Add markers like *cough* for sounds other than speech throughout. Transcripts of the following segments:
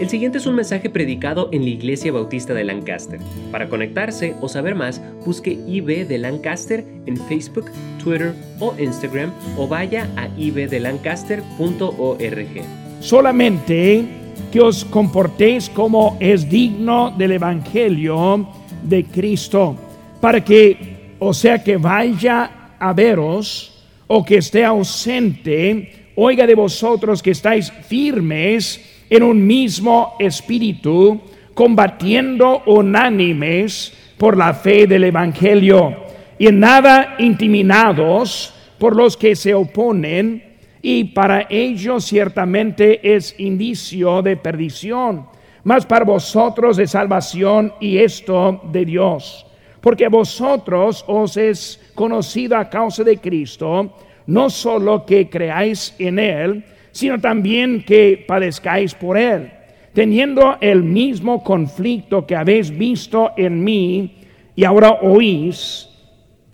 El siguiente es un mensaje predicado en la Iglesia Bautista de Lancaster. Para conectarse o saber más, busque IB de Lancaster en Facebook, Twitter o Instagram o vaya a ibdelancaster.org. Solamente que os comportéis como es digno del Evangelio de Cristo, para que, o sea, que vaya a veros o que esté ausente, oiga de vosotros que estáis firmes, en un mismo espíritu, combatiendo unánimes por la fe del Evangelio, y en nada intimidados por los que se oponen, y para ellos ciertamente es indicio de perdición, mas para vosotros de salvación y esto de Dios. Porque vosotros os es conocido a causa de Cristo, no solo que creáis en Él, sino también que padezcáis por él, teniendo el mismo conflicto que habéis visto en mí y ahora oís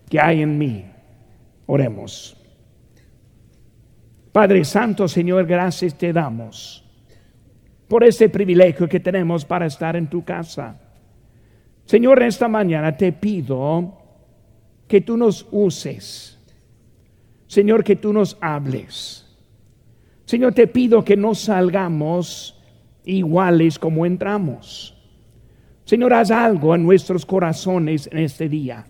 que hay en mí. Oremos. Padre Santo, Señor, gracias te damos por este privilegio que tenemos para estar en tu casa. Señor, esta mañana te pido que tú nos uses. Señor, que tú nos hables. Señor, te pido que no salgamos iguales como entramos. Señor, haz algo en nuestros corazones en este día.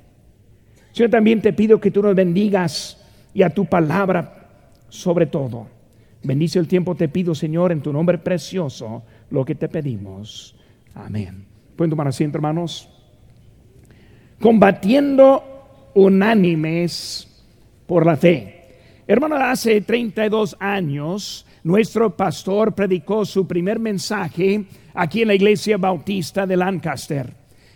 Señor, también te pido que tú nos bendigas y a tu palabra sobre todo. Bendice el tiempo, te pido, Señor, en tu nombre precioso, lo que te pedimos. Amén. Pueden tomar asiento, hermanos. Combatiendo unánimes por la fe. Hermano, hace 32 años nuestro pastor predicó su primer mensaje aquí en la iglesia bautista de Lancaster.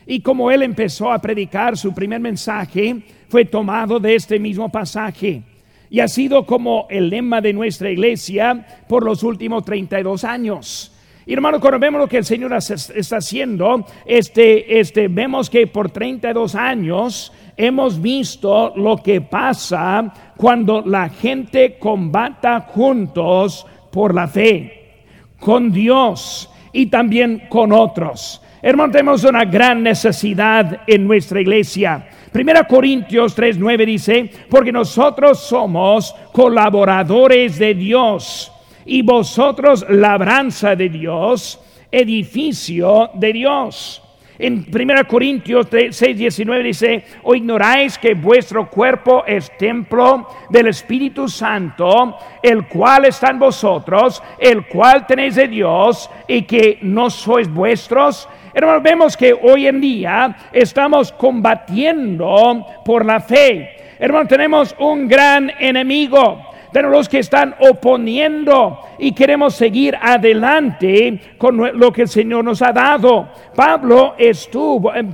Y como él empezó a predicar su primer mensaje, fue tomado de este mismo pasaje. Y ha sido como el lema de nuestra iglesia por los últimos 32 años. Y hermano, cuando vemos lo que el Señor está haciendo, este, este, vemos que por 32 años hemos visto lo que pasa cuando la gente combata juntos por la fe, con Dios y también con otros. Hermano, tenemos una gran necesidad en nuestra iglesia. Primera Corintios 3:9 dice, porque nosotros somos colaboradores de Dios y vosotros labranza de Dios, edificio de Dios. En 1 Corintios 6, 19 dice, o ignoráis que vuestro cuerpo es templo del Espíritu Santo, el cual está en vosotros, el cual tenéis de Dios y que no sois vuestros. Hermanos, vemos que hoy en día estamos combatiendo por la fe. Hermanos, tenemos un gran enemigo pero los que están oponiendo y queremos seguir adelante con lo que el Señor nos ha dado. Pablo estuvo, eh,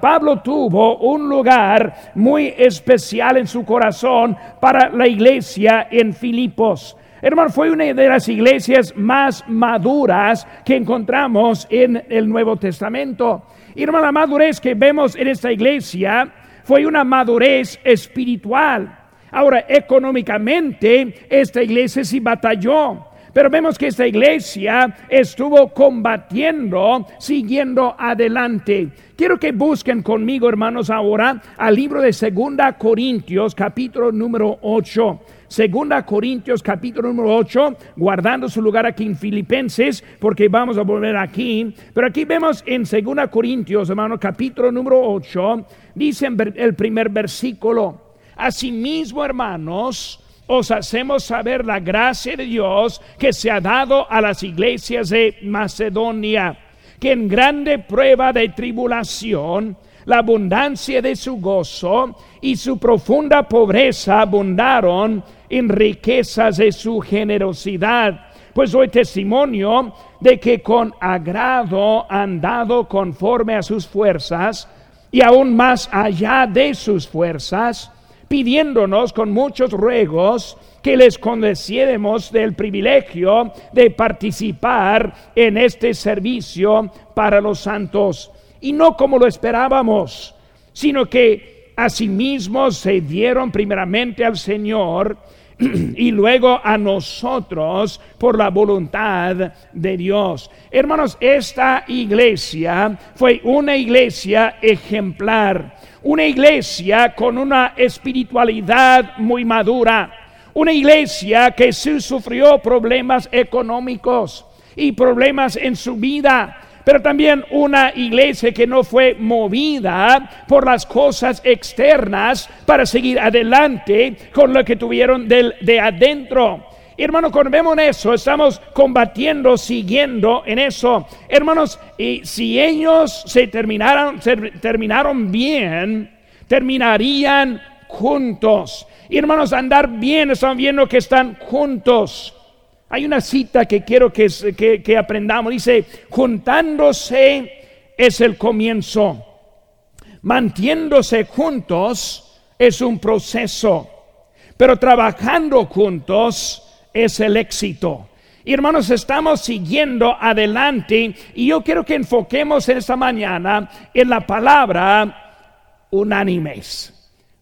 Pablo tuvo un lugar muy especial en su corazón para la iglesia en Filipos. Hermano, fue una de las iglesias más maduras que encontramos en el Nuevo Testamento. Hermano, la madurez que vemos en esta iglesia fue una madurez espiritual. Ahora, económicamente, esta iglesia sí batalló. Pero vemos que esta iglesia estuvo combatiendo, siguiendo adelante. Quiero que busquen conmigo, hermanos, ahora al libro de Segunda Corintios, capítulo número 8. Segunda Corintios capítulo número 8, guardando su lugar aquí en Filipenses, porque vamos a volver aquí. Pero aquí vemos en Segunda Corintios, hermano, capítulo número 8, dice el primer versículo. Asimismo, hermanos, os hacemos saber la gracia de Dios que se ha dado a las iglesias de Macedonia, que en grande prueba de tribulación, la abundancia de su gozo y su profunda pobreza abundaron en riquezas de su generosidad. Pues doy testimonio de que con agrado han dado conforme a sus fuerzas y aún más allá de sus fuerzas pidiéndonos con muchos ruegos que les concediéramos del privilegio de participar en este servicio para los santos. Y no como lo esperábamos, sino que asimismo se dieron primeramente al Señor *clears throat* y luego a nosotros por la voluntad de Dios. Hermanos, esta iglesia fue una iglesia ejemplar, una iglesia con una espiritualidad muy madura, una iglesia que sí sufrió problemas económicos y problemas en su vida pero también una iglesia que no fue movida por las cosas externas para seguir adelante con lo que tuvieron del, de adentro. Hermanos, cuando vemos eso, estamos combatiendo, siguiendo en eso. Hermanos, y si ellos se terminaron, terminaron bien, terminarían juntos. Hermanos, andar bien, están viendo que están juntos. Hay una cita que quiero que, que, aprendamos. Dice, juntándose es el comienzo. Mantiéndose juntos es un proceso. Pero trabajando juntos es el éxito. Hermanos, estamos siguiendo adelante y yo quiero que enfoquemos en esta mañana en la palabra unánimes.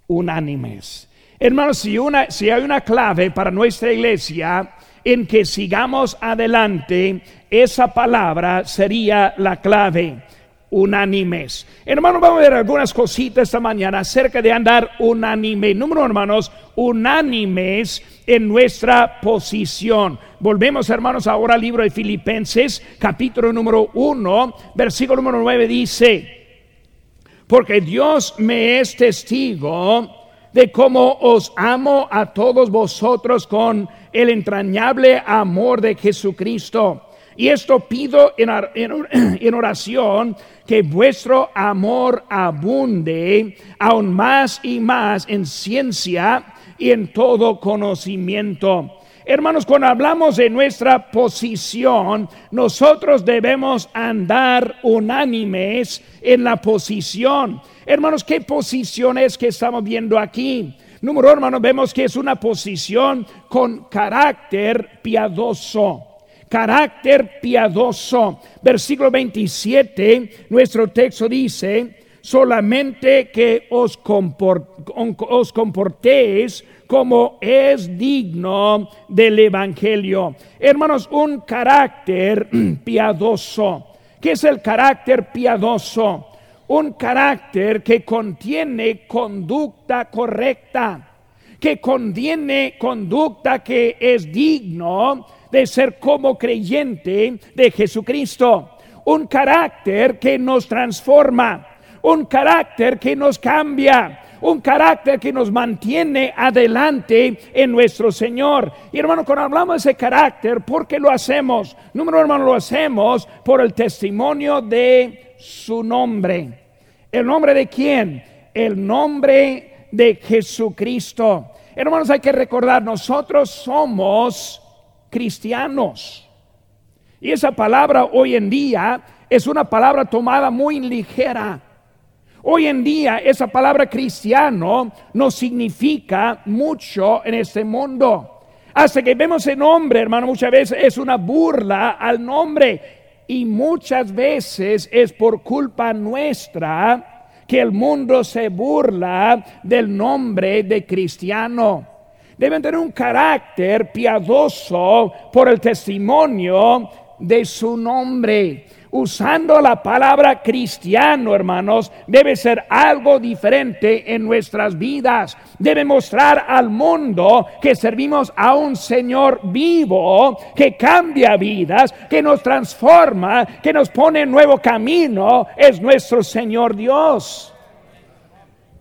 Unánimes. Hermanos, si, una, si hay una clave para nuestra iglesia, en que sigamos adelante, esa palabra sería la clave unánimes. Hermanos, vamos a ver algunas cositas esta mañana acerca de andar unánime. Número, hermanos, unánimes en nuestra posición. Volvemos, hermanos, ahora al libro de Filipenses, capítulo número 1, versículo número 9 dice, porque Dios me es testigo de cómo os amo a todos vosotros con el entrañable amor de Jesucristo. Y esto pido *clears throat* en, oración, que vuestro amor abunde aún más y más en ciencia y en todo conocimiento. Hermanos, cuando hablamos de nuestra posición, nosotros debemos andar unánimes en la posición. Hermanos, ¿qué posición es que estamos viendo aquí? Número, hermanos, vemos que es una posición con carácter piadoso. Carácter piadoso. Versículo 27, nuestro texto dice, solamente que os, os comportéis como es digno del Evangelio. Hermanos, un carácter *clears throat* piadoso. ¿Qué es el carácter piadoso? un carácter que contiene conducta correcta, que contiene conducta que es digno de ser como creyente de Jesucristo, un carácter que nos transforma, un carácter que nos cambia, un carácter que nos mantiene adelante en nuestro Señor. Y hermano, cuando hablamos de ese carácter, ¿por qué lo hacemos? Número hermano, lo hacemos por el testimonio de su nombre. ¿El nombre de quién? El nombre de Jesucristo. Hermanos, hay que recordar, nosotros somos cristianos. Y esa palabra hoy en día es una palabra tomada muy ligera. Hoy en día esa palabra cristiano no significa mucho en este mundo. Hasta que vemos el nombre, hermano, muchas veces es una burla al nombre y muchas veces es por culpa nuestra que el mundo se burla del nombre de cristiano. Deben tener un carácter piadoso por el testimonio de su nombre usando la palabra cristiano, hermanos, debe ser algo diferente en nuestras vidas. Debe mostrar al mundo que servimos a un Señor vivo, que cambia vidas, que nos transforma, que nos pone en nuevo camino. Es nuestro Señor Dios.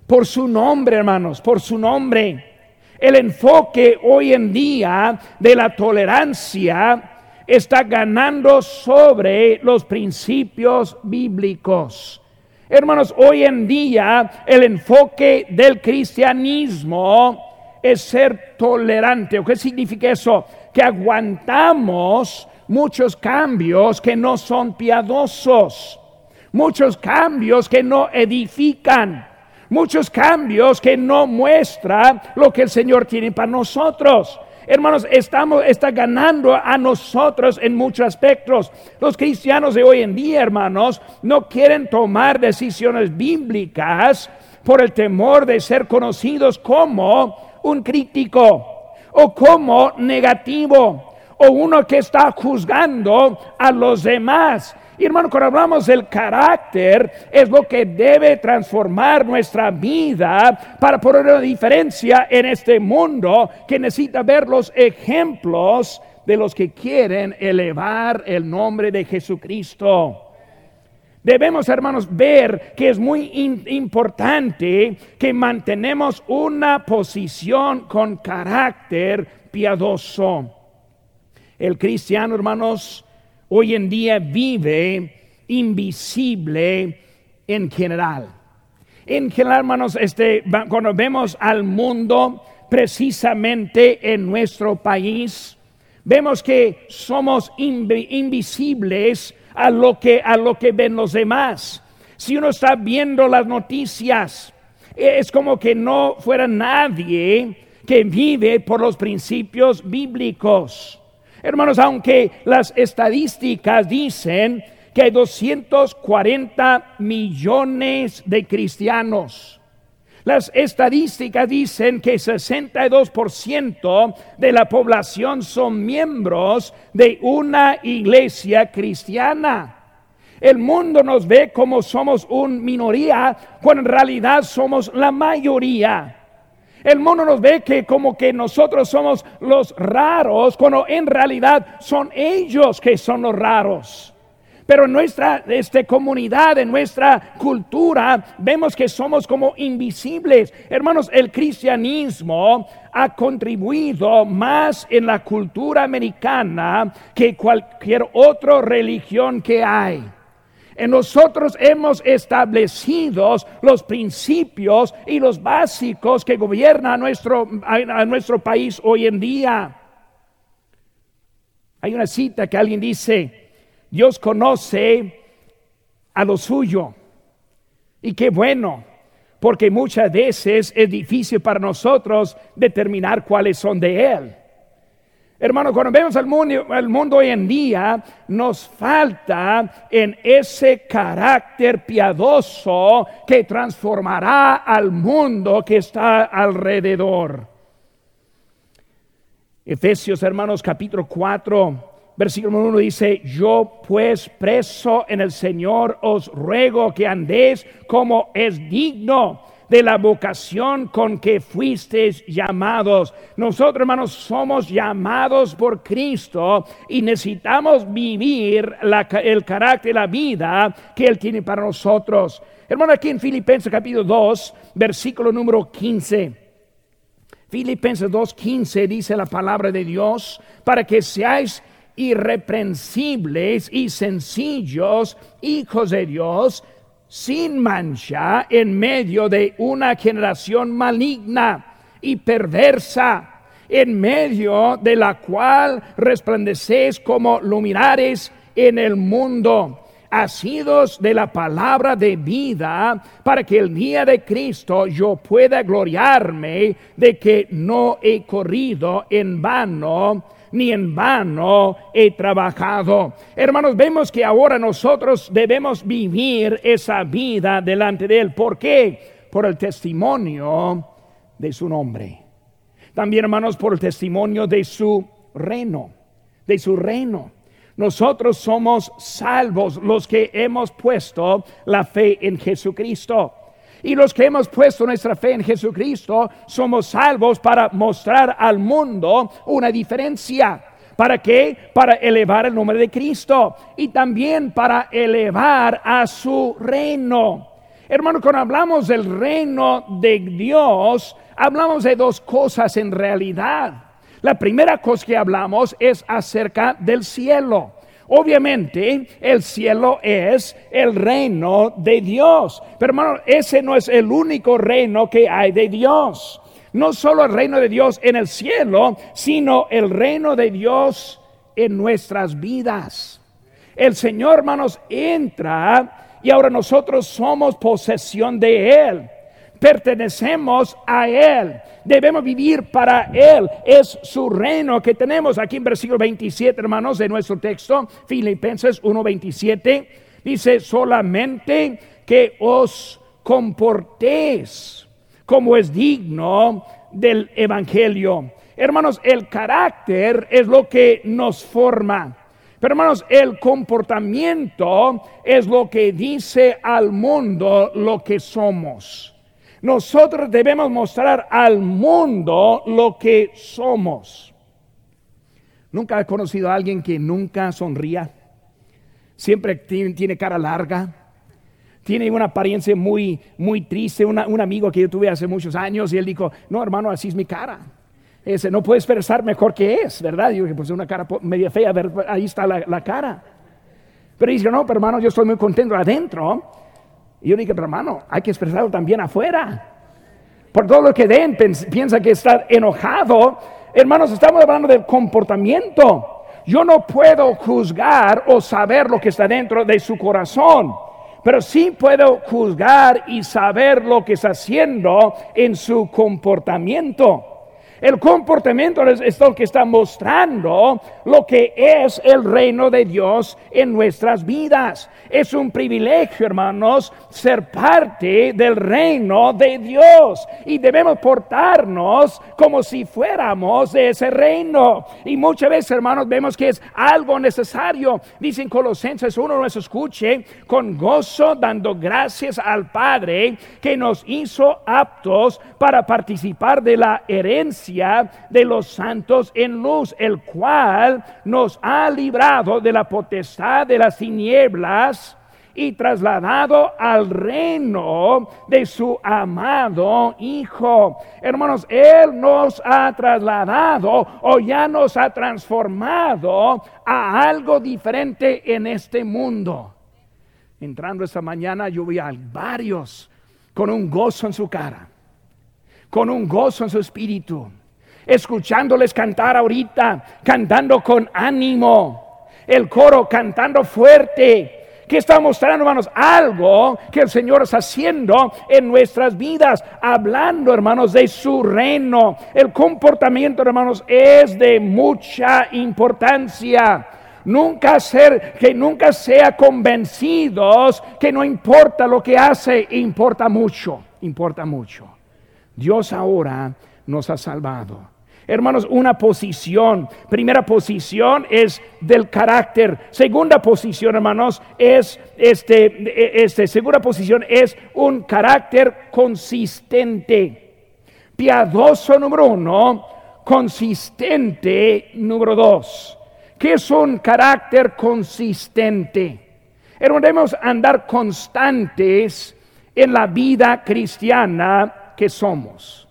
Por su nombre, hermanos, por su nombre. El enfoque hoy en día de la tolerancia está ganando sobre los principios bíblicos. Hermanos, hoy en día el enfoque del cristianismo es ser tolerante. ¿Qué significa eso? Que aguantamos muchos cambios que no son piadosos, muchos cambios que no edifican, muchos cambios que no muestran lo que el Señor tiene para nosotros. Hermanos, estamos, está ganando a nosotros en muchos aspectos. Los cristianos de hoy en día, hermanos, no quieren tomar decisiones bíblicas por el temor de ser conocidos como un crítico o como negativo o uno que está juzgando a los demás. Y hermano, cuando hablamos del carácter, es lo que debe transformar nuestra vida para poner una diferencia en este mundo que necesita ver los ejemplos de los que quieren elevar el nombre de Jesucristo. Debemos, hermanos, ver que es muy importante que mantenemos una posición con carácter piadoso. El cristiano, hermanos, hoy en día vive invisible en general. En general, hermanos, este, cuando vemos al mundo precisamente en nuestro país, vemos que somos invisibles a lo que a lo que ven los demás. Si uno está viendo las noticias, es como que no fuera nadie que vive por los principios bíblicos. Hermanos, aunque las estadísticas dicen que hay 240 millones de cristianos, las estadísticas dicen que 62% de la población son miembros de una iglesia cristiana. El mundo nos ve como somos una minoría, cuando en realidad somos la mayoría. El mundo nos ve que como que nosotros somos los raros, cuando en realidad son ellos que son los raros. Pero en nuestra este, comunidad, en nuestra cultura, vemos que somos como invisibles. Hermanos, el cristianismo ha contribuido más en la cultura americana que cualquier otra religión que hay. En nosotros hemos establecido los principios y los básicos que gobiernan nuestro, a nuestro país hoy en día. Hay una cita que alguien dice, Dios conoce a lo suyo. Y qué bueno, porque muchas veces es difícil para nosotros determinar cuáles son de Él. Hermano, cuando vemos al mundo, el mundo hoy en día, nos falta en ese carácter piadoso que transformará al mundo que está alrededor. Efesios, hermanos, capítulo 4 versículo 1 dice, yo pues preso en el Señor os ruego que andéis como es digno de la vocación con que fuisteis llamados. Nosotros, hermanos, somos llamados por Cristo y necesitamos vivir el carácter, la vida que Él tiene para nosotros. Hermano, aquí en Filipenses capítulo 2, versículo número 15. Filipenses 2.15 dice la palabra de Dios, para que seáis irreprensibles y sencillos hijos de Dios, sin mancha en medio de una generación maligna y perversa, en medio de la cual resplandecéis como luminares en el mundo, asidos de la palabra de vida, para que el día de Cristo yo pueda gloriarme de que no he corrido en vano ni en vano he trabajado. Hermanos, vemos que ahora nosotros debemos vivir esa vida delante de Él. ¿Por qué? Por el testimonio de su nombre. También, hermanos, por el testimonio de su reino, de su reino. Nosotros somos salvos los que hemos puesto la fe en Jesucristo. Y los que hemos puesto nuestra fe en Jesucristo somos salvos para mostrar al mundo una diferencia. ¿Para qué? Para elevar el nombre de Cristo y también para elevar a su reino. Hermano, cuando hablamos del reino de Dios, hablamos de dos cosas en realidad. La primera cosa que hablamos es acerca del cielo. Obviamente el cielo es el reino de Dios. Pero hermano, ese no es el único reino que hay de Dios. No solo el reino de Dios en el cielo, sino el reino de Dios en nuestras vidas. El Señor, hermanos, entra y ahora nosotros somos posesión de Él pertenecemos a Él. Debemos vivir para Él. Es su reino que tenemos aquí en versículo 27, hermanos, de nuestro texto, Filipenses 1:27. Dice solamente que os comportéis como es digno del Evangelio Hermanos, el carácter es lo que nos forma. Pero hermanos, el comportamiento es lo que dice al mundo lo que somos. Nosotros debemos mostrar al mundo lo que somos. Nunca he conocido a alguien que nunca sonría. Siempre tiene cara larga. Tiene una apariencia muy, muy triste. un amigo que yo tuve hace muchos años y él dijo, no hermano, así es mi cara. Ese, no puede expresar mejor que es, ¿verdad? Yo dije, pues una cara media fea, ahí está la, cara. Pero dice, no, pero hermano, yo estoy muy contento adentro. Y yo dije, pero hermano, hay que expresarlo también afuera. Por todo lo que den, piensa que está enojado. Hermanos, estamos hablando del comportamiento. Yo no puedo juzgar o saber lo que está dentro de su corazón, pero sí puedo juzgar y saber lo que está haciendo en su comportamiento. El comportamiento es, lo que está mostrando lo que es el reino de Dios en nuestras vidas. Es un privilegio, hermanos, ser parte del reino de Dios y debemos portarnos como si fuéramos de ese reino. Y muchas veces, hermanos, vemos que es algo necesario. Dicen Colosenses uno nos escuche con gozo, dando gracias al Padre que nos hizo aptos para participar de la herencia de los santos en luz, el cual nos ha librado de la potestad de las tinieblas y trasladado al reino de su amado Hijo. Hermanos, Él nos ha trasladado o ya nos ha transformado a algo diferente en este mundo. Entrando esta mañana yo vi a varios con un gozo en su cara con un gozo en su espíritu, escuchándoles cantar ahorita, cantando con ánimo, el coro cantando fuerte. que está mostrando, hermanos? Algo que el Señor está haciendo en nuestras vidas, hablando, hermanos, de su reino. El comportamiento, hermanos, es de mucha importancia nunca ser, que nunca sea convencidos que no importa lo que hace, importa mucho, importa mucho. Dios ahora nos ha salvado. Hermanos, una posición. Primera posición es del carácter. Segunda posición, hermanos, es este, este, segunda posición es un carácter consistente. Piadoso número uno, consistente número dos. ¿Qué es un carácter consistente? Hermanos, debemos andar constantes en la vida cristiana que somos.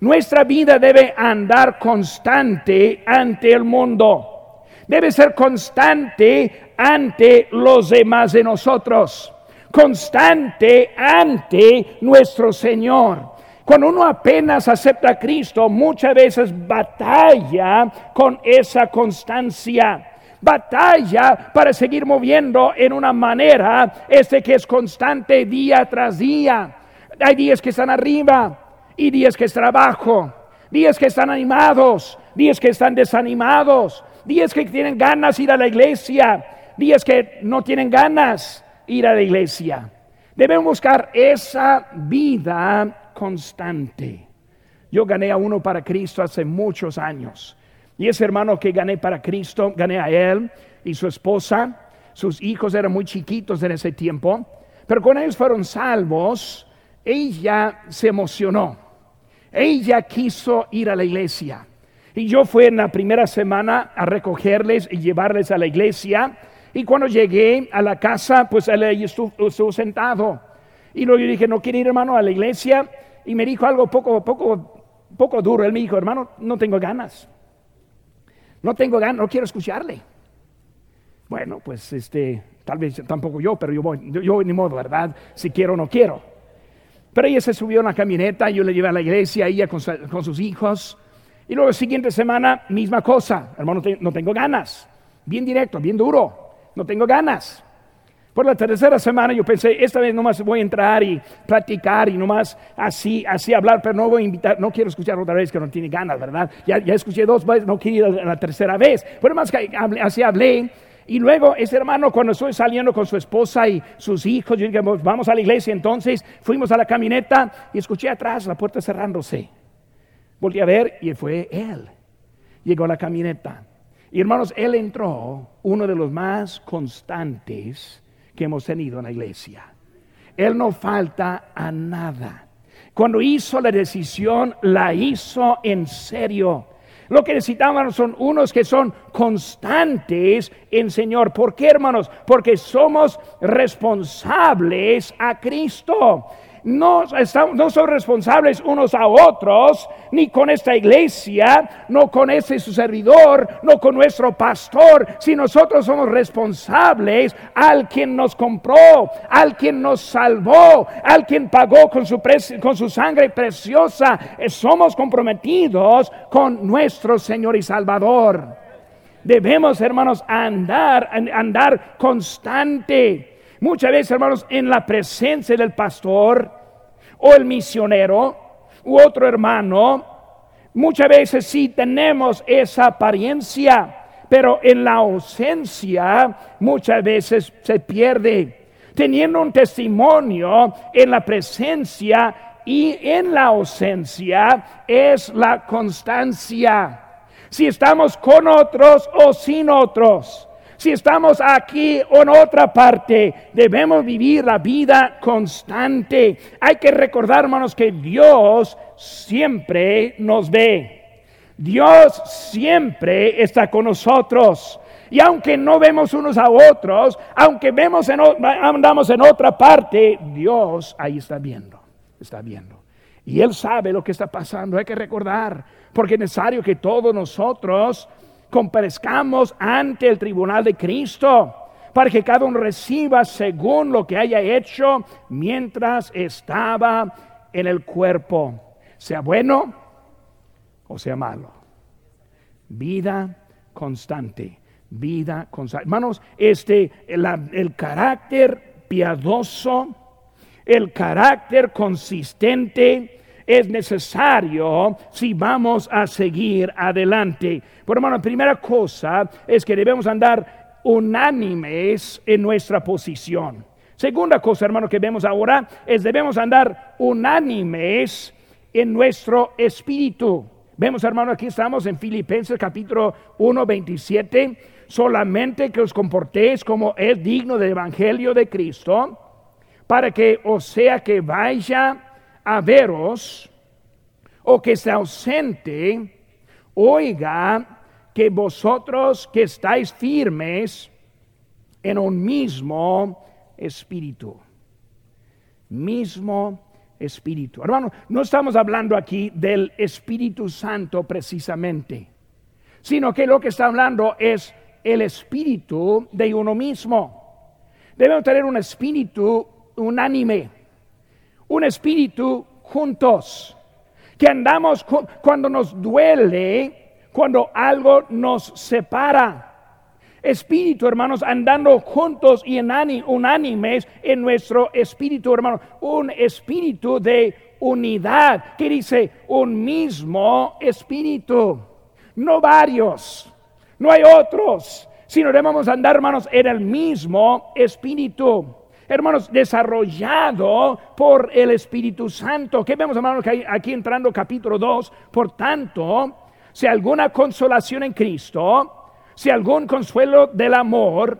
Nuestra vida debe andar constante ante el mundo. Debe ser constante ante los demás de nosotros. Constante ante nuestro Señor. Cuando uno apenas acepta a Cristo, muchas veces batalla con esa constancia batalla para seguir moviendo en una manera este que es constante día tras día. Hay días que están arriba y días que están abajo. Días que están animados, días que están desanimados, días que tienen ganas de ir a la iglesia, días que no tienen ganas de ir a la iglesia. Debemos buscar esa vida constante. Yo gané a uno para Cristo hace muchos años. Y ese hermano que gané para Cristo, gané a él y su esposa. Sus hijos eran muy chiquitos en ese tiempo. Pero con ellos fueron salvos, ella se emocionó. Ella quiso ir a la iglesia. Y yo fui en la primera semana a recogerles y llevarles a la iglesia. Y cuando llegué a la casa, pues él estuvo, sentado. Y luego yo dije, ¿no quiere ir hermano a la iglesia? Y me dijo algo poco, poco, poco duro. Él me dijo, hermano, no tengo ganas. No tengo ganas, no quiero escucharle. Bueno, pues este, tal vez tampoco yo, pero yo voy, yo, yo ni modo, ¿verdad? Si quiero o no quiero. Pero ella se subió a una camioneta, yo le llevé a la iglesia, ella con, sus hijos. Y luego la siguiente semana, misma cosa. Hermano, no tengo ganas. Bien directo, bien duro. No tengo ganas. Por la tercera semana yo pensé, esta vez nomás voy a entrar y platicar y nomás así, así hablar, pero no voy a invitar, no quiero escuchar otra vez que no tiene ganas, ¿verdad? Ya, ya escuché dos veces, no quiero ir a la tercera vez. Pero más que así hablé y luego ese hermano, cuando estoy saliendo con su esposa y sus hijos, yo dije, vamos a la iglesia. Entonces fuimos a la camioneta y escuché atrás la puerta cerrándose. Volví a ver y fue él. llegó la camioneta. Y hermanos, él entró, uno de los más constantes que hemos tenido en la iglesia. Él no falta a nada. Cuando hizo la decisión, la hizo en serio. Lo que necesitamos son unos que son constantes en Señor. ¿Por qué, hermanos? Porque somos responsables a Cristo no, estamos, no son responsables unos a otros, ni con esta iglesia, no con ese su servidor, no con nuestro pastor, si nosotros somos responsables al quien nos compró, al quien nos salvó, al quien pagó con su, con su sangre preciosa, eh, somos comprometidos con nuestro Señor y Salvador. Debemos, hermanos, andar, andar constante Muchas veces, hermanos, en la presencia del pastor o el misionero u otro hermano, muchas veces sí tenemos esa apariencia, pero en la ausencia muchas veces se pierde. Teniendo un testimonio en la presencia y en la ausencia es la constancia. Si estamos con otros o sin otros si estamos aquí o en otra parte, debemos vivir la vida constante. Hay que recordar, hermanos, que Dios siempre nos ve. Dios siempre está con nosotros. Y aunque no vemos unos a otros, aunque vemos en, andamos en otra parte, Dios ahí está viendo, está viendo. Y Él sabe lo que está pasando. Hay que recordar, porque es necesario que todos nosotros comparezcamos ante el tribunal de Cristo para que cada uno reciba según lo que haya hecho mientras estaba en el cuerpo, sea bueno o sea malo. Vida constante, vida constante. Hermanos, este, el carácter piadoso, el carácter consistente, es necesario si vamos a seguir adelante. Por hermano, primera cosa es que debemos andar unánimes en nuestra posición. Segunda cosa, hermano, que vemos ahora es debemos andar unánimes en nuestro espíritu. Vemos, hermano, aquí estamos en Filipenses capítulo 1, 27. Solamente que os comportéis como es digno del Evangelio de Cristo, para que o sea que vaya a veros o que se ausente, oiga que vosotros que estáis firmes en un mismo espíritu. Mismo espíritu. Hermano, no estamos hablando aquí del Espíritu Santo precisamente, sino que lo que está hablando es el espíritu de uno mismo. Debemos tener un espíritu unánime un espíritu juntos, que andamos cuando nos duele, cuando algo nos separa. Espíritu, hermanos, andando juntos y unánimes en nuestro espíritu, hermanos. Un espíritu de unidad, que dice un mismo espíritu, no varios, no hay otros, sino debemos andar, hermanos, en el mismo espíritu hermanos, desarrollado por el Espíritu Santo. ¿Qué vemos, hermanos, aquí entrando capítulo 2? Por tanto, si alguna consolación en Cristo, si algún consuelo del amor,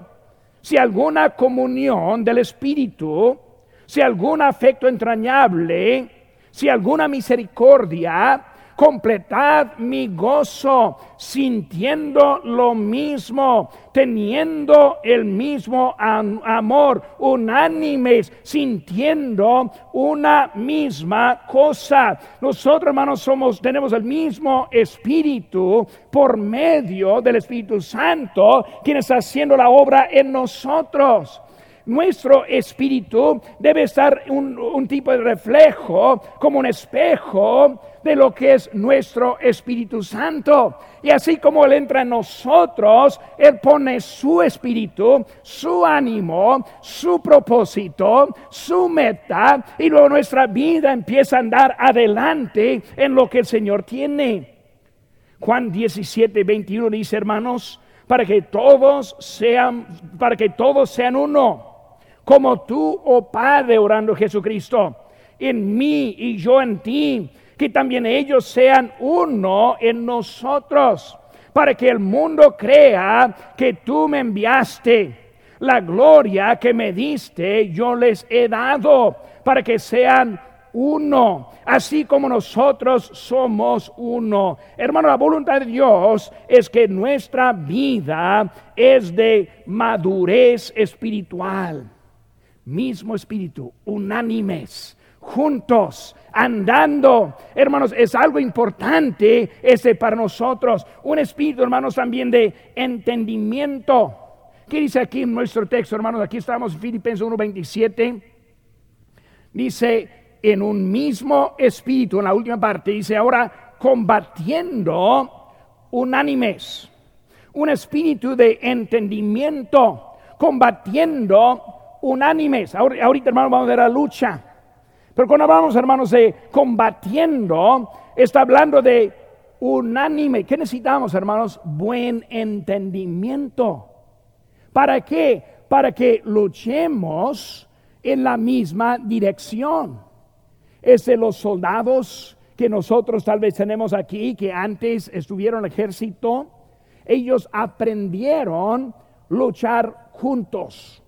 si alguna comunión del Espíritu, si algún afecto entrañable, si alguna misericordia, completad mi gozo, sintiendo lo mismo, teniendo el mismo amor, unánimes, sintiendo una misma cosa. Nosotros, hermanos, somos, tenemos el mismo espíritu por medio del Espíritu Santo, quien está haciendo la obra en nosotros nuestro espíritu debe estar un, tipo de reflejo, como un espejo de lo que es nuestro Espíritu Santo. Y así como Él entra en nosotros, Él pone su espíritu, su ánimo, su propósito, su meta, y luego nuestra vida empieza a andar adelante en lo que el Señor tiene. Juan 17, 21 dice, hermanos, para que todos sean, para que todos sean uno como tú, oh Padre, orando Jesucristo, en mí y yo en ti, que también ellos sean uno en nosotros, para que el mundo crea que tú me enviaste. La gloria que me diste yo les he dado para que sean uno, así como nosotros somos uno. Hermano, la voluntad de Dios es que nuestra vida es de madurez espiritual. Mismo espíritu, unánimes, juntos, andando. Hermanos, es algo importante ese para nosotros. Un espíritu, hermanos, también de entendimiento. ¿Qué dice aquí en nuestro texto, hermanos? Aquí estamos en Filipenses 1.27. Dice, en un mismo espíritu, en la última parte, dice ahora, combatiendo unánimes. Un espíritu de entendimiento, combatiendo unánimes. Ahorita, hermanos, vamos a ver la lucha. Pero cuando hablamos, hermanos, de combatiendo, está hablando de unánime. ¿Qué necesitamos, hermanos? Buen entendimiento. ¿Para qué? Para que luchemos en la misma dirección. Es de los soldados que nosotros tal vez tenemos aquí, que antes estuvieron en el ejército, ellos aprendieron luchar juntos.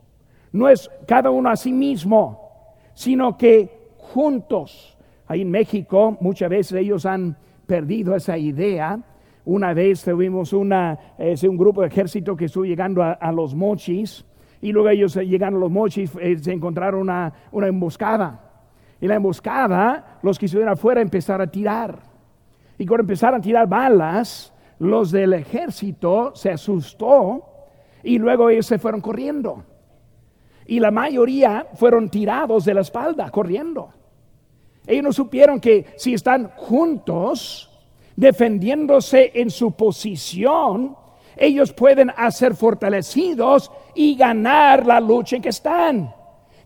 No es cada uno a sí mismo, sino que juntos. Ahí en México muchas veces ellos han perdido esa idea. Una vez tuvimos una, un grupo de ejército que estuvo llegando a, los mochis y luego ellos llegando a los mochis eh, se encontraron una, emboscada. Y la emboscada, los que estuvieron afuera empezaron a tirar. Y cuando empezaron a tirar balas, los del ejército se asustó y luego ellos se fueron corriendo. Y la mayoría fueron tirados de la espalda, corriendo. Ellos no supieron que si están juntos, defendiéndose en su posición, ellos pueden hacer fortalecidos y ganar la lucha en que están.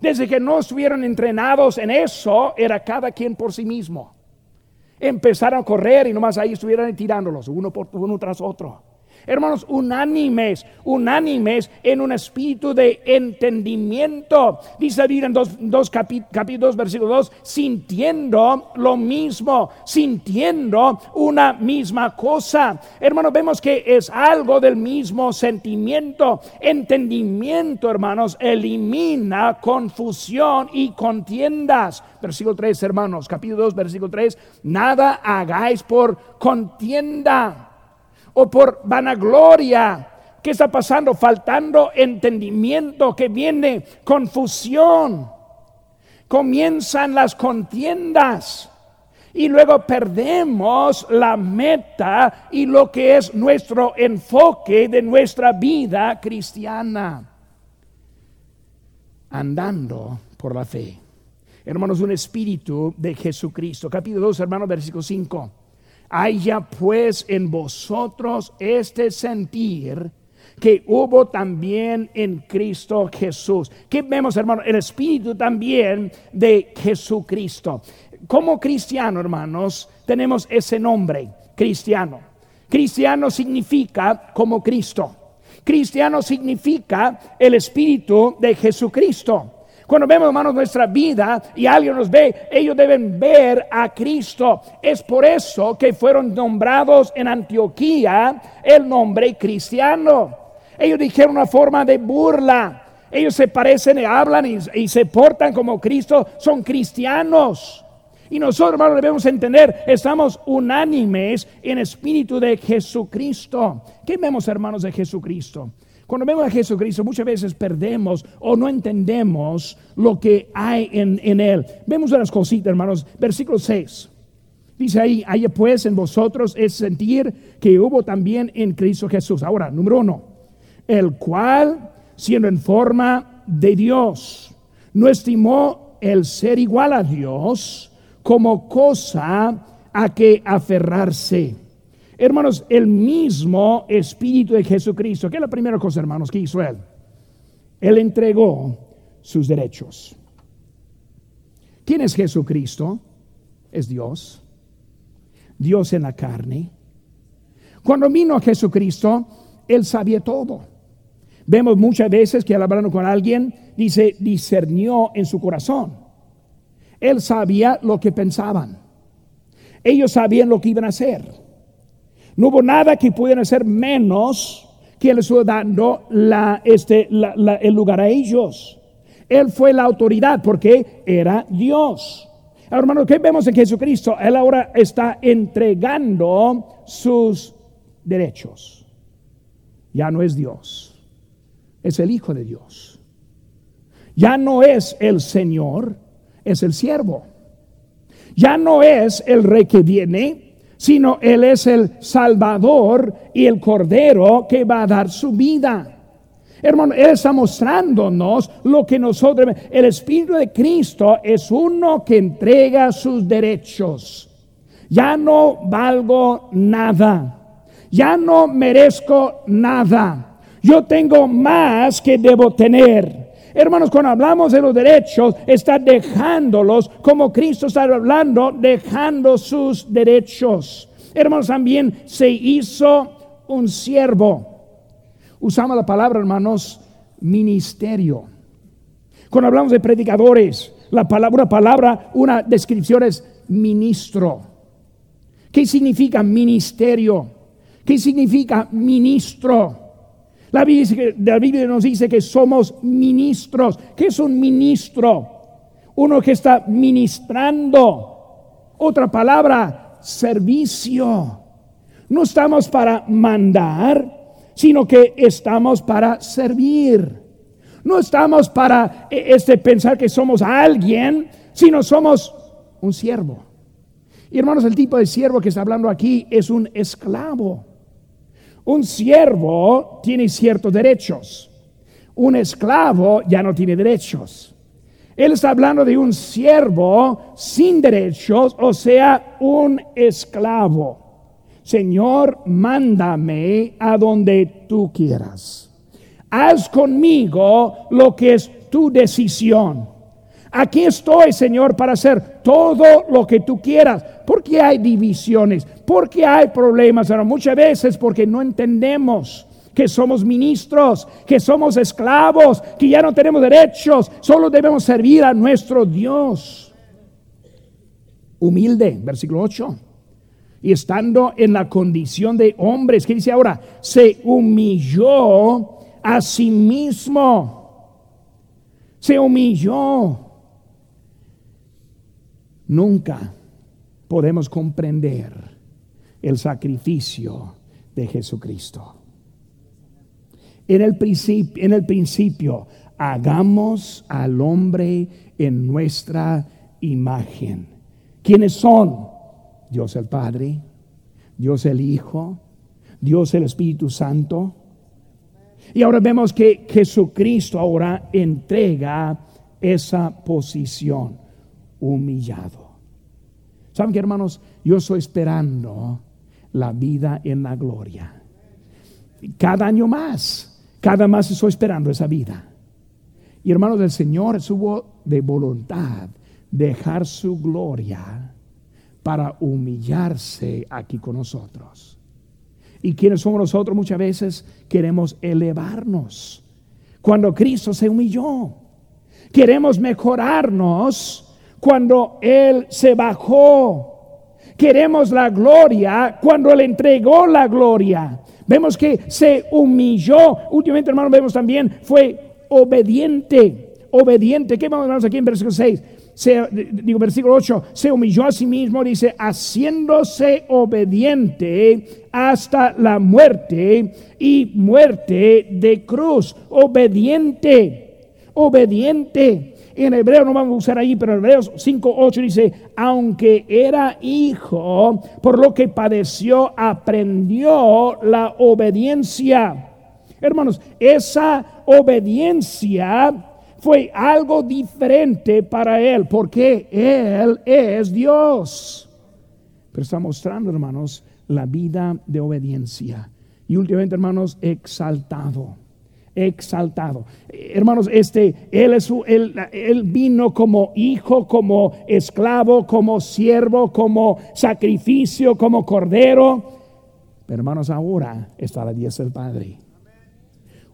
Desde que no estuvieron entrenados en eso, era cada quien por sí mismo. Empezaron a correr y nomás ahí estuvieran tirándolos, uno por uno tras otro. Hermanos, unánimes, unánimes en un espíritu de entendimiento. Dice David en dos, dos capítulos, versículo 2, sintiendo lo mismo, sintiendo una misma cosa. Hermanos, vemos que es algo del mismo sentimiento. Entendimiento, hermanos, elimina confusión y contiendas. Versículo 3, hermanos, capítulo 2, versículo 3, nada hagáis por contienda o por vanagloria. ¿Qué está pasando? Faltando entendimiento, que viene confusión. Comienzan las contiendas y luego perdemos la meta y lo que es nuestro enfoque de nuestra vida cristiana. Andando por la fe. Hermanos, un espíritu de Jesucristo. Capítulo 2, hermanos, versículo 5 haya pues en vosotros este sentir que hubo también en Cristo Jesús. ¿Qué vemos, hermano? El espíritu también de Jesucristo. Como cristiano, hermanos, tenemos ese nombre, cristiano. Cristiano significa como Cristo. Cristiano significa el espíritu de Jesucristo. Cuando vemos, hermanos, nuestra vida y alguien nos ve, ellos deben ver a Cristo. Es por eso que fueron nombrados en Antioquía el nombre cristiano. Ellos dijeron una forma de burla. Ellos se parecen y hablan y, se portan como Cristo. Son cristianos. Y nosotros, hermanos, debemos entender, estamos unánimes en espíritu de Jesucristo. ¿Qué vemos, hermanos, de Jesucristo? Cuando vemos a Jesucristo muchas veces perdemos o no entendemos lo que hay en, Él. Vemos unas cositas, hermanos. Versículo 6. Dice ahí, hay pues en vosotros es sentir que hubo también en Cristo Jesús. Ahora, número uno, el cual, siendo en forma de Dios, no estimó el ser igual a Dios como cosa a que aferrarse Hermanos, el mismo Espíritu de Jesucristo, ¿qué es la primera cosa, hermanos, que hizo Él? Él entregó sus derechos. ¿Quién es Jesucristo? Es Dios. Dios en la carne. Cuando vino a Jesucristo, Él sabía todo. Vemos muchas veces que al hablar con alguien, dice, discernió en su corazón. Él sabía lo que pensaban. Ellos sabían lo que iban a hacer. No hubo nada que pudiera ser menos que Él estuvo dando este, el lugar a ellos. Él fue la autoridad porque era Dios. Ahora, hermanos, ¿qué vemos en Jesucristo? Él ahora está entregando sus derechos. Ya no es Dios, es el Hijo de Dios. Ya no es el Señor, es el siervo. Ya no es el rey que viene, sino Él es el Salvador y el Cordero que va a dar su vida. Hermano, Él está mostrándonos lo que nosotros, el Espíritu de Cristo es uno que entrega sus derechos. Ya no valgo nada. Ya no merezco nada. Yo tengo más que debo tener. Hermanos, cuando hablamos de los derechos, está dejándolos como Cristo está hablando, dejando sus derechos. Hermanos, también se hizo un siervo. Usamos la palabra, hermanos, ministerio. Cuando hablamos de predicadores, la palabra, una palabra, una descripción es ministro. ¿Qué significa ministerio? ¿Qué significa ministro? La Biblia, nos dice que somos ministros. ¿Qué es un ministro? Uno que está ministrando. Otra palabra, servicio. No estamos para mandar, sino que estamos para servir. No estamos para eh, este, pensar que somos alguien, sino somos un siervo. Y hermanos, el tipo de siervo que está hablando aquí es un esclavo. Un siervo tiene ciertos derechos. Un esclavo ya no tiene derechos. Él está hablando de un siervo sin derechos, o sea, un esclavo. Señor, mándame a donde tú quieras. Haz conmigo lo que es tu decisión. Aquí estoy, Señor, para hacer todo lo que tú quieras. Porque hay divisiones, porque hay problemas, pero muchas veces porque no entendemos que somos ministros, que somos esclavos, que ya no tenemos derechos, solo debemos servir a nuestro Dios. Humilde, versículo 8. Y estando en la condición de hombres, ¿qué dice ahora? Se humilló a sí mismo. Se humilló Nunca podemos comprender el sacrificio de Jesucristo. En el, principio, hagamos al hombre en nuestra imagen. ¿Quiénes son? Dios el Padre, Dios el Hijo, Dios el Espíritu Santo. Y ahora vemos que Jesucristo ahora entrega esa posición humillado. ¿Saben qué, hermanos? Yo estoy esperando la vida en la gloria. Cada año más, cada más estoy esperando esa vida. Y hermanos, el Señor hubo de voluntad dejar su gloria para humillarse aquí con nosotros. ¿Y quienes somos nosotros? Muchas veces queremos elevarnos. Cuando Cristo se humilló, queremos mejorarnos cuando Él se bajó. Queremos la gloria cuando Él entregó la gloria. Vemos que se humilló. Últimamente, hermano, vemos también fue obediente. Obediente. ¿Qué vamos a ver aquí en versículo 6? Se, digo, versículo 8, se humilló a sí mismo, dice, haciéndose obediente hasta la muerte y muerte de cruz. Obediente, obediente en hebreo no vamos a usar ahí, pero en Hebreos 5.8 dice, aunque era hijo, por lo que padeció, aprendió la obediencia. Hermanos, esa obediencia fue algo diferente para él, porque él es Dios. Pero está mostrando, hermanos, la vida de obediencia. Y últimamente, hermanos, exaltado exaltado. Hermanos, este, él, es, él, él vino como hijo, como esclavo, como siervo, como sacrificio, como cordero. Pero hermanos, ahora está la diestra del Padre.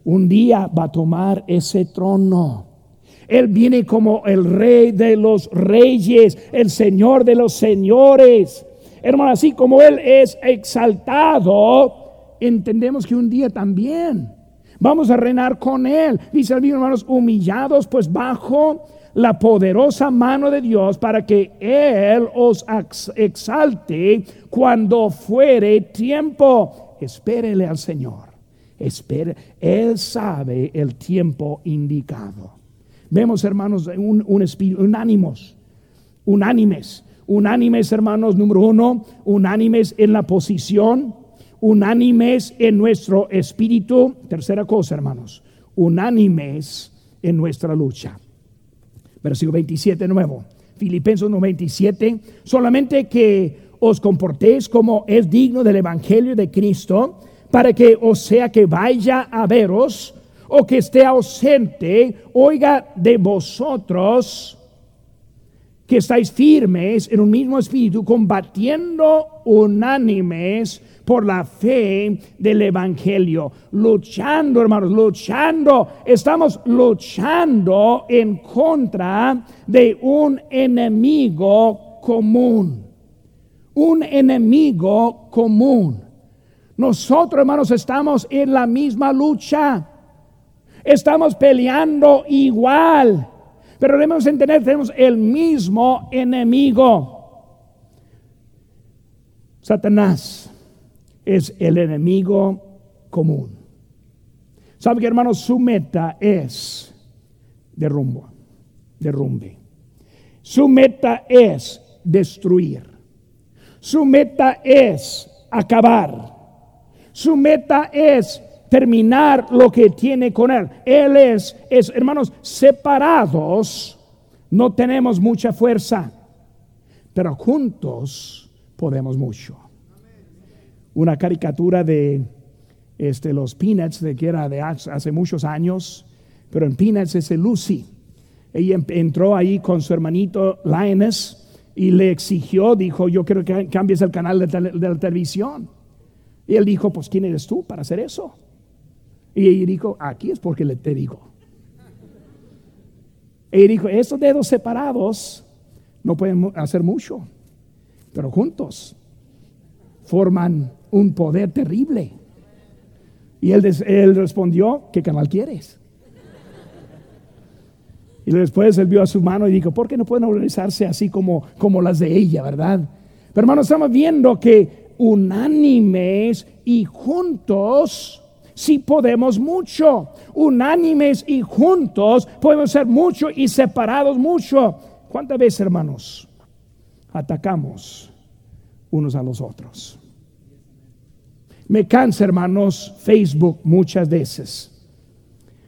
Un día va a tomar ese trono. Él viene como el rey de los reyes, el señor de los señores. hermano, así como Él es exaltado, entendemos que un día también vamos a reinar con Él. Dice el mismo, hermanos, humillados pues bajo la poderosa mano de Dios para que Él os exalte cuando fuere tiempo. Espérele al Señor. Espere. Él sabe el tiempo indicado. Vemos, hermanos, un, un espíritu, unánimos, unánimes, unánimes, hermanos, número uno, unánimes en la posición, unánimes en nuestro espíritu. Tercera cosa, hermanos, unánimes en nuestra lucha. Versículo 27 nuevo. Filipenses 1:27, solamente que os comportéis como es digno del Evangelio de Cristo, para que o sea que vaya a veros o que esté ausente, oiga de vosotros que estáis firmes en un mismo espíritu, combatiendo unánimes por la fe del Evangelio. Luchando, hermanos, luchando. Estamos luchando en contra de un enemigo común. Un enemigo común. Nosotros, hermanos, estamos en la misma lucha. Estamos peleando igual. Pero debemos entender, tenemos el mismo enemigo. Satanás es el enemigo común. ¿Sabe que hermanos? Su meta es derrumbo, derrumbe. Su meta es destruir. Su meta es acabar. Su meta es terminar lo que tiene con Él. Él es, es, hermanos, separados no tenemos mucha fuerza, pero juntos podemos mucho. Una caricatura de este, los Peanuts, de que era de hace muchos años, pero en Peanuts es Lucy. Ella entró ahí con su hermanito Linus y le exigió, dijo, yo quiero que cambies el canal de, la televisión. Y él dijo, pues ¿quién eres tú para hacer eso? Y ella dijo, aquí es porque le te digo. Ella dijo, esos dedos separados no pueden hacer mucho, pero juntos forman un poder terrible. Y él, él respondió, ¿qué canal quieres? Y después él vio a su mano y dijo, ¿por qué no pueden organizarse así como, como las de ella, verdad? Pero hermanos, estamos viendo que unánimes y juntos si podemos mucho. Unánimes y juntos podemos ser mucho y separados mucho. ¿Cuántas veces, hermanos, atacamos unos a los otros? Me cansa, hermanos, Facebook muchas veces.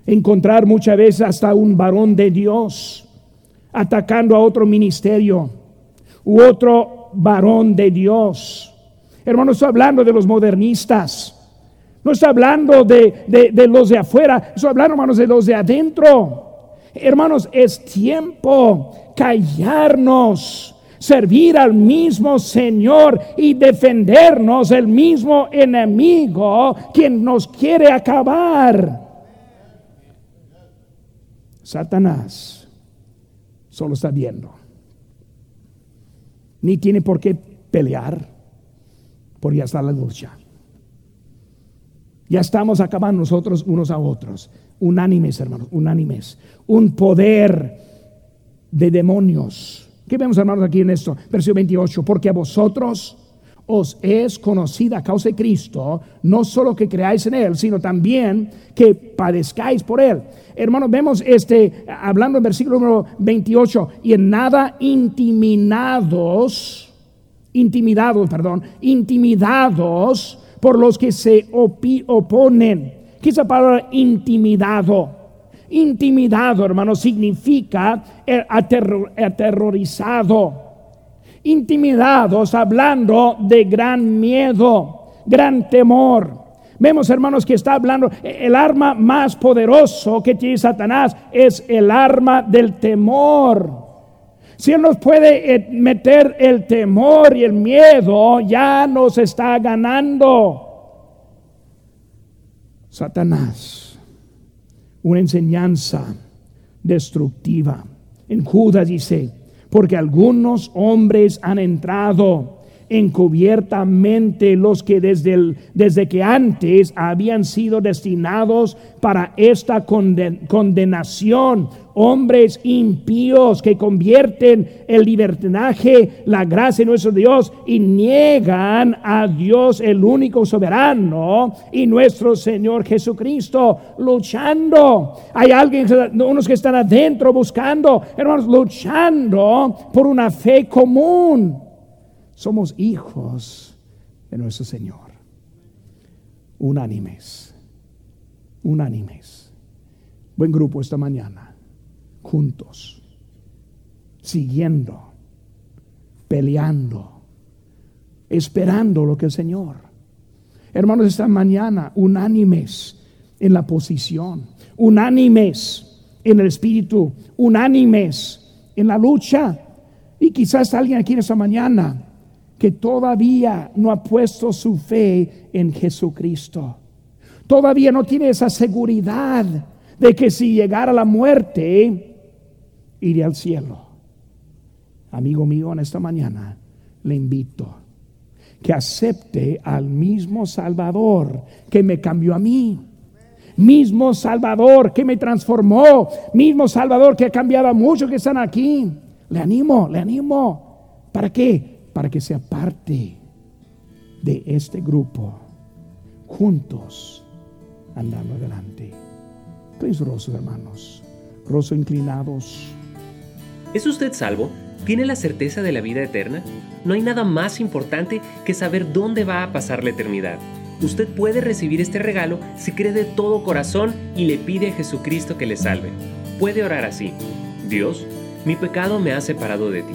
Encontrar muchas veces hasta un varón de Dios atacando a otro ministerio u otro varón de Dios. Hermanos, estoy hablando de los modernistas no está hablando de, los de afuera, estoy hablando, hermanos, de los de adentro. Hermanos, es tiempo callarnos, servir al mismo Señor y defendernos el mismo enemigo quien nos quiere acabar. Satanás solo está viendo. Ni tiene por qué pelear, porque ya está la lucha. Ya estamos acabando nosotros unos a otros. Unánimes, hermanos, unánimes. Un poder de demonios. ¿Qué vemos, hermanos, aquí en esto? Versículo 28. Porque a vosotros os es conocida causa de Cristo, no solo que creáis en Él, sino también que padezcáis por Él. Hermanos, vemos este, hablando en versículo número 28, y en nada intimidados, intimidados, perdón, intimidados por los que se oponen. ¿Qué es la palabra intimidado? Intimidado, hermano, significa aterrorizado. Intimidados, hablando de gran miedo, gran temor. Vemos, hermanos, que está hablando, el arma más poderoso que tiene Satanás es el arma del temor. Si Él nos puede eh, meter el temor y el miedo, ya nos está ganando. Satanás, una enseñanza destructiva. En Judas dice, porque algunos hombres han entrado encubiertamente los que desde, desde que antes habían sido destinados para esta condenación, hombres impíos que convierten el libertinaje, la gracia de nuestro Dios y niegan a Dios el único soberano y nuestro Señor Jesucristo luchando. Hay alguien, unos que están adentro buscando, hermanos, luchando por una fe común somos hijos de nuestro Señor. Unánimes, unánimes. Buen grupo esta mañana, juntos, siguiendo, peleando, esperando lo que el Señor. Hermanos, esta mañana, unánimes en la posición, unánimes en el espíritu, unánimes en la lucha. Y quizás alguien aquí en esta mañana que todavía no ha puesto su fe en Jesucristo. Todavía no tiene esa seguridad de que si llegara la muerte, iré al cielo. Amigo mío, en esta mañana le invito que acepte al mismo Salvador que me cambió a mí. Mismo Salvador que me transformó. Mismo Salvador que ha cambiado a muchos que están aquí. Le animo, le animo. ¿Para qué? Para que sea parte de este grupo, juntos andando adelante. Pues rostros, hermanos, rostros inclinados. ¿Es usted salvo? ¿Tiene la certeza de la vida eterna? No hay nada más importante que saber dónde va a pasar la eternidad. Usted puede recibir este regalo si cree de todo corazón y le pide a Jesucristo que le salve. Puede orar así. Dios, mi pecado me ha separado de ti,